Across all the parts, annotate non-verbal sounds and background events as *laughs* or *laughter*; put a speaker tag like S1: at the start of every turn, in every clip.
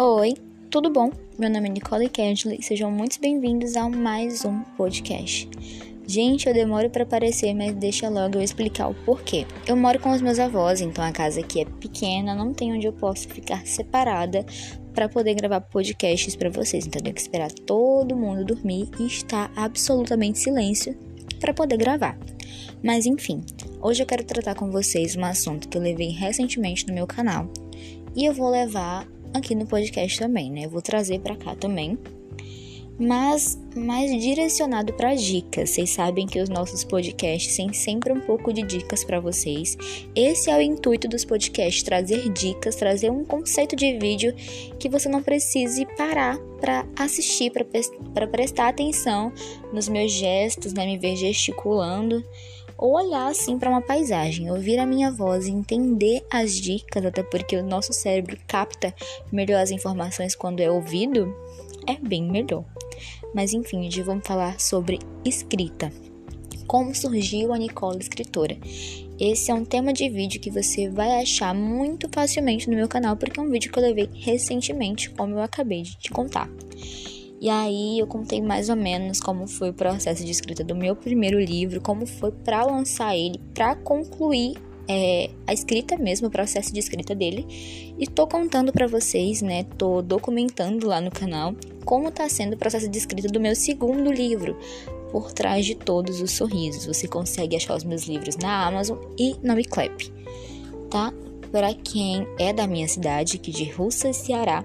S1: Oi, tudo bom? Meu nome é Nicole Kedley e sejam muito bem-vindos a mais um podcast. Gente, eu demoro para aparecer, mas deixa logo eu explicar o porquê. Eu moro com os meus avós, então a casa aqui é pequena, não tem onde eu possa ficar separada para poder gravar podcasts para vocês. Então eu tenho que esperar todo mundo dormir e estar absolutamente silêncio para poder gravar. Mas enfim, hoje eu quero tratar com vocês um assunto que eu levei recentemente no meu canal e eu vou levar aqui no podcast também, né? Eu vou trazer para cá também. Mas mais direcionado para dicas. Vocês sabem que os nossos podcasts têm sempre um pouco de dicas para vocês. Esse é o intuito dos podcasts, trazer dicas, trazer um conceito de vídeo que você não precise parar para assistir, para prestar atenção nos meus gestos, né, me ver gesticulando ou olhar assim para uma paisagem, ouvir a minha voz entender as dicas, até porque o nosso cérebro capta melhor as informações quando é ouvido, é bem melhor. Mas enfim, hoje vamos falar sobre escrita. Como surgiu a Nicole escritora? Esse é um tema de vídeo que você vai achar muito facilmente no meu canal, porque é um vídeo que eu levei recentemente, como eu acabei de te contar. E aí eu contei mais ou menos como foi o processo de escrita do meu primeiro livro, como foi para lançar ele, para concluir é, a escrita mesmo, o processo de escrita dele. E tô contando para vocês, né? Tô documentando lá no canal como tá sendo o processo de escrita do meu segundo livro, Por Trás de Todos os Sorrisos. Você consegue achar os meus livros na Amazon e na Wiclap, tá? Para quem é da minha cidade, aqui de Russa, Ceará,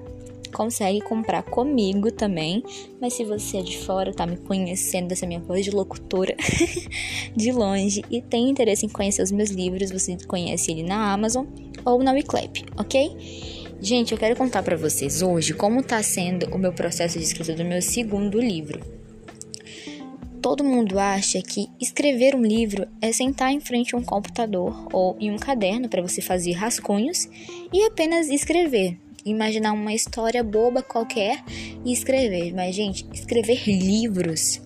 S1: consegue comprar comigo também. Mas se você é de fora, tá me conhecendo dessa minha voz de locutora *laughs* de longe e tem interesse em conhecer os meus livros, você conhece ele na Amazon ou na Wiclap, ok? Gente, eu quero contar para vocês hoje como tá sendo o meu processo de escrita do meu segundo livro. Todo mundo acha que escrever um livro é sentar em frente a um computador ou em um caderno para você fazer rascunhos e apenas escrever, imaginar uma história boba qualquer e escrever. Mas, gente, escrever livros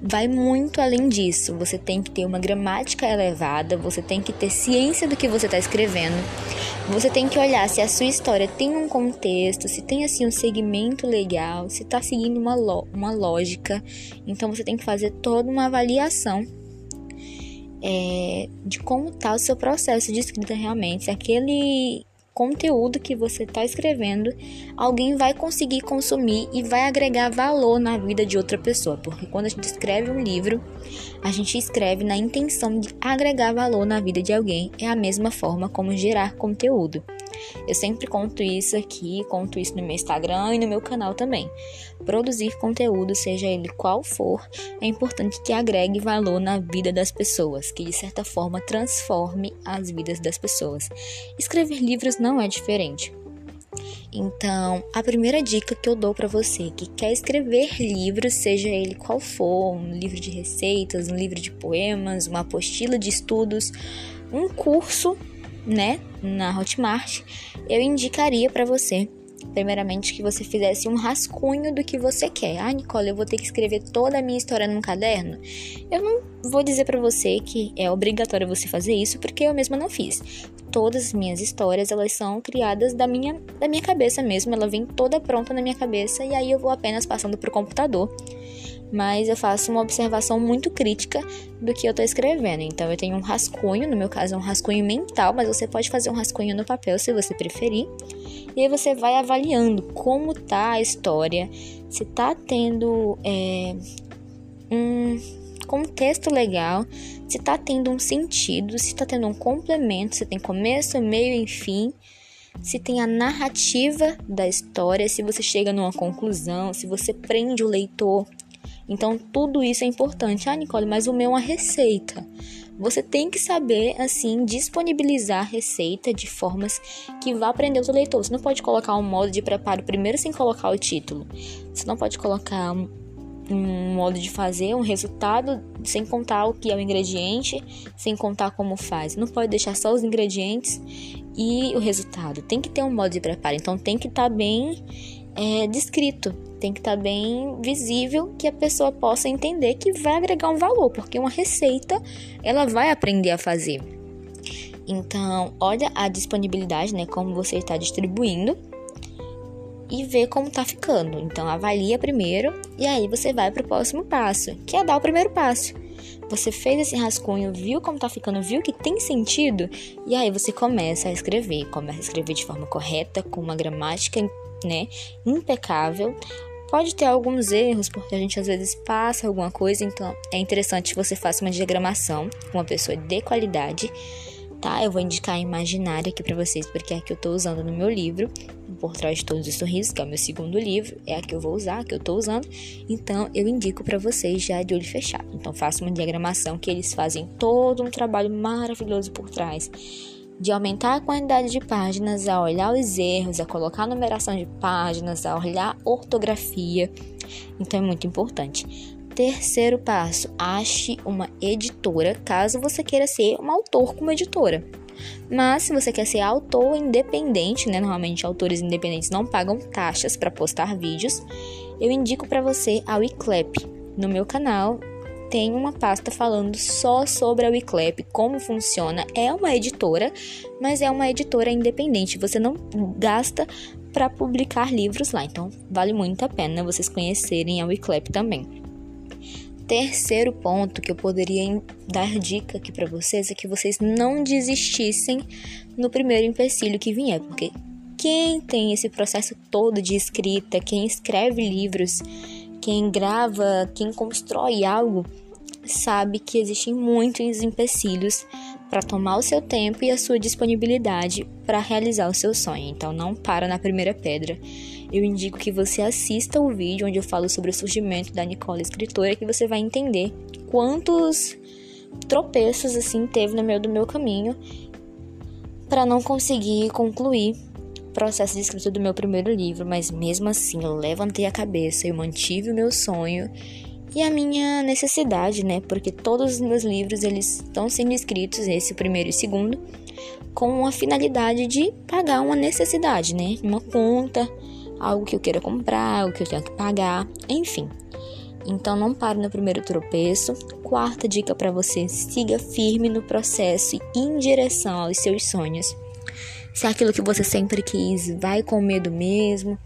S1: vai muito além disso. Você tem que ter uma gramática elevada, você tem que ter ciência do que você está escrevendo. Você tem que olhar se a sua história tem um contexto, se tem assim um segmento legal, se está seguindo uma, uma lógica. Então você tem que fazer toda uma avaliação é, de como está o seu processo de escrita realmente. Se aquele conteúdo que você está escrevendo, alguém vai conseguir consumir e vai agregar valor na vida de outra pessoa. Porque quando a gente escreve um livro, a gente escreve na intenção de agregar valor na vida de alguém. É a mesma forma como gerar conteúdo. Eu sempre conto isso aqui, conto isso no meu Instagram e no meu canal também. Produzir conteúdo, seja ele qual for, é importante que agregue valor na vida das pessoas, que de certa forma transforme as vidas das pessoas. Escrever livros não é diferente. Então, a primeira dica que eu dou para você que quer escrever livros, seja ele qual for, um livro de receitas, um livro de poemas, uma apostila de estudos, um curso né, na Hotmart, eu indicaria para você, primeiramente, que você fizesse um rascunho do que você quer. Ah, Nicole, eu vou ter que escrever toda a minha história num caderno? Eu não vou dizer para você que é obrigatório você fazer isso, porque eu mesma não fiz. Todas as minhas histórias, elas são criadas da minha, da minha cabeça mesmo, ela vem toda pronta na minha cabeça e aí eu vou apenas passando pro computador mas eu faço uma observação muito crítica do que eu estou escrevendo. Então eu tenho um rascunho, no meu caso é um rascunho mental, mas você pode fazer um rascunho no papel se você preferir. E aí você vai avaliando como tá a história, se tá tendo é, um contexto legal, se tá tendo um sentido, se tá tendo um complemento, se tem começo, meio e fim se tem a narrativa da história, se você chega numa conclusão, se você prende o leitor então, tudo isso é importante. Ah, Nicole, mas o meu é uma receita. Você tem que saber, assim, disponibilizar a receita de formas que vá aprender o seu leitor. Você não pode colocar um modo de preparo primeiro sem colocar o título. Você não pode colocar um, um modo de fazer, um resultado, sem contar o que é o ingrediente, sem contar como faz. Não pode deixar só os ingredientes e o resultado. Tem que ter um modo de preparo. Então, tem que estar tá bem é, descrito tem que estar tá bem visível que a pessoa possa entender que vai agregar um valor, porque uma receita ela vai aprender a fazer. Então, olha a disponibilidade, né, como você está distribuindo. e ver como tá ficando. Então avalia primeiro e aí você vai para o próximo passo, que é dar o primeiro passo. Você fez esse rascunho, viu como tá ficando, viu que tem sentido, e aí você começa a escrever, começa a escrever de forma correta, com uma gramática, né, impecável. Pode ter alguns erros, porque a gente às vezes passa alguma coisa, então é interessante que você faça uma diagramação com uma pessoa de qualidade tá? Eu vou indicar a imaginária aqui para vocês, porque é a que eu tô usando no meu livro, Por Trás de Todos os Sorrisos, que é o meu segundo livro, é a que eu vou usar, a que eu tô usando. Então, eu indico para vocês já de olho fechado. Então, faça uma diagramação que eles fazem todo um trabalho maravilhoso por trás. De aumentar a quantidade de páginas, a olhar os erros, a colocar a numeração de páginas, a olhar a ortografia. Então, é muito importante. Terceiro passo: ache uma editora caso você queira ser um autor como editora. Mas se você quer ser autor independente, né, normalmente autores independentes não pagam taxas para postar vídeos, eu indico para você a Wiclap. No meu canal tem uma pasta falando só sobre a Wiclap, como funciona. É uma editora, mas é uma editora independente. Você não gasta para publicar livros lá, então vale muito a pena vocês conhecerem a Wiclap também. Terceiro ponto que eu poderia dar dica aqui para vocês é que vocês não desistissem no primeiro empecilho que vier, porque quem tem esse processo todo de escrita, quem escreve livros, quem grava, quem constrói algo, sabe que existem muitos empecilhos para tomar o seu tempo e a sua disponibilidade para realizar o seu sonho. Então não para na primeira pedra eu indico que você assista o vídeo onde eu falo sobre o surgimento da Nicole escritora, que você vai entender quantos tropeços assim teve no meio do meu caminho para não conseguir concluir o processo de escrita do meu primeiro livro, mas mesmo assim eu levantei a cabeça, eu mantive o meu sonho e a minha necessidade, né? Porque todos os meus livros eles estão sendo escritos, esse primeiro e segundo, com a finalidade de pagar uma necessidade, né? Uma conta, algo que eu queira comprar, algo que eu tenha que pagar, enfim. Então não pare no primeiro tropeço. Quarta dica para você: siga firme no processo e em direção aos seus sonhos. Se é aquilo que você sempre quis, vai com medo mesmo.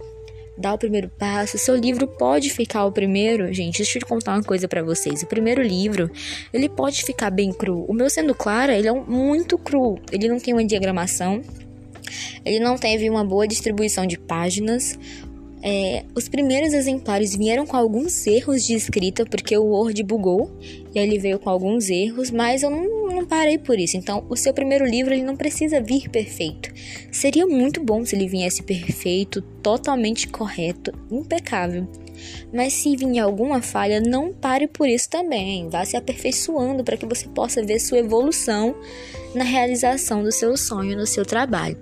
S1: Dá o primeiro passo. Seu livro pode ficar o primeiro, gente. Deixa eu te contar uma coisa para vocês. O primeiro livro, ele pode ficar bem cru. O meu sendo clara, ele é muito cru. Ele não tem uma diagramação, ele não teve uma boa distribuição de páginas. É, os primeiros exemplares vieram com alguns erros de escrita, porque o Word bugou e ele veio com alguns erros, mas eu não, não parei por isso. Então, o seu primeiro livro ele não precisa vir perfeito. Seria muito bom se ele viesse perfeito, totalmente correto, impecável. Mas se vir alguma falha, não pare por isso também. Vá se aperfeiçoando para que você possa ver sua evolução na realização do seu sonho no seu trabalho.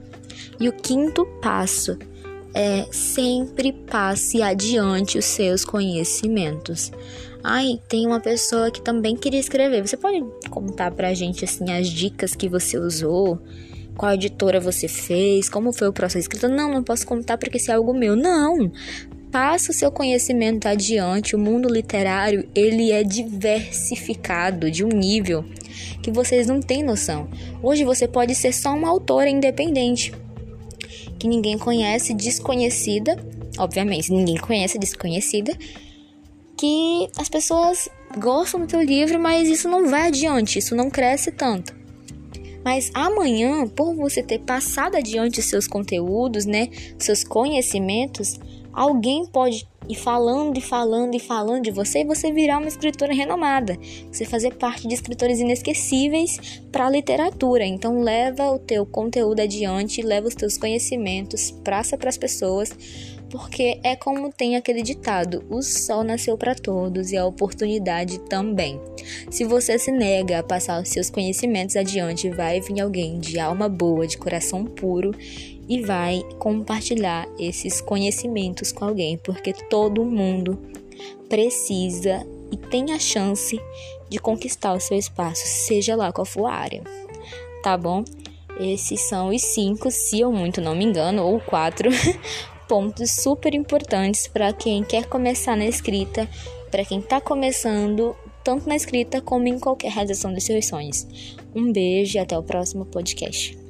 S1: E o quinto passo é sempre passe adiante os seus conhecimentos. Ai, tem uma pessoa que também queria escrever. Você pode contar pra gente assim as dicas que você usou? Qual editora você fez? Como foi o processo de escrita? Não, não posso contar porque isso é algo meu. Não. Passa o seu conhecimento adiante. O mundo literário, ele é diversificado de um nível que vocês não têm noção. Hoje você pode ser só uma autora independente que ninguém conhece, desconhecida, obviamente, ninguém conhece, desconhecida, que as pessoas gostam do teu livro, mas isso não vai adiante, isso não cresce tanto. Mas amanhã, por você ter passado adiante seus conteúdos, né, seus conhecimentos, alguém pode ir falando e falando e falando de você e você virar uma escritora renomada. Você fazer parte de escritores inesquecíveis para a literatura. Então leva o teu conteúdo adiante, leva os teus conhecimentos, praça para as pessoas, porque é como tem aquele ditado: o sol nasceu para todos e a oportunidade também. Se você se nega a passar os seus conhecimentos adiante, vai vir alguém de alma boa, de coração puro e vai compartilhar esses conhecimentos com alguém, porque todo mundo precisa e tem a chance de conquistar o seu espaço, seja lá qual for a área. Tá bom? Esses são os cinco, se eu muito não me engano, ou quatro *laughs* pontos super importantes para quem quer começar na escrita, para quem está começando tanto na escrita como em qualquer realização dos seus sonhos. Um beijo e até o próximo podcast.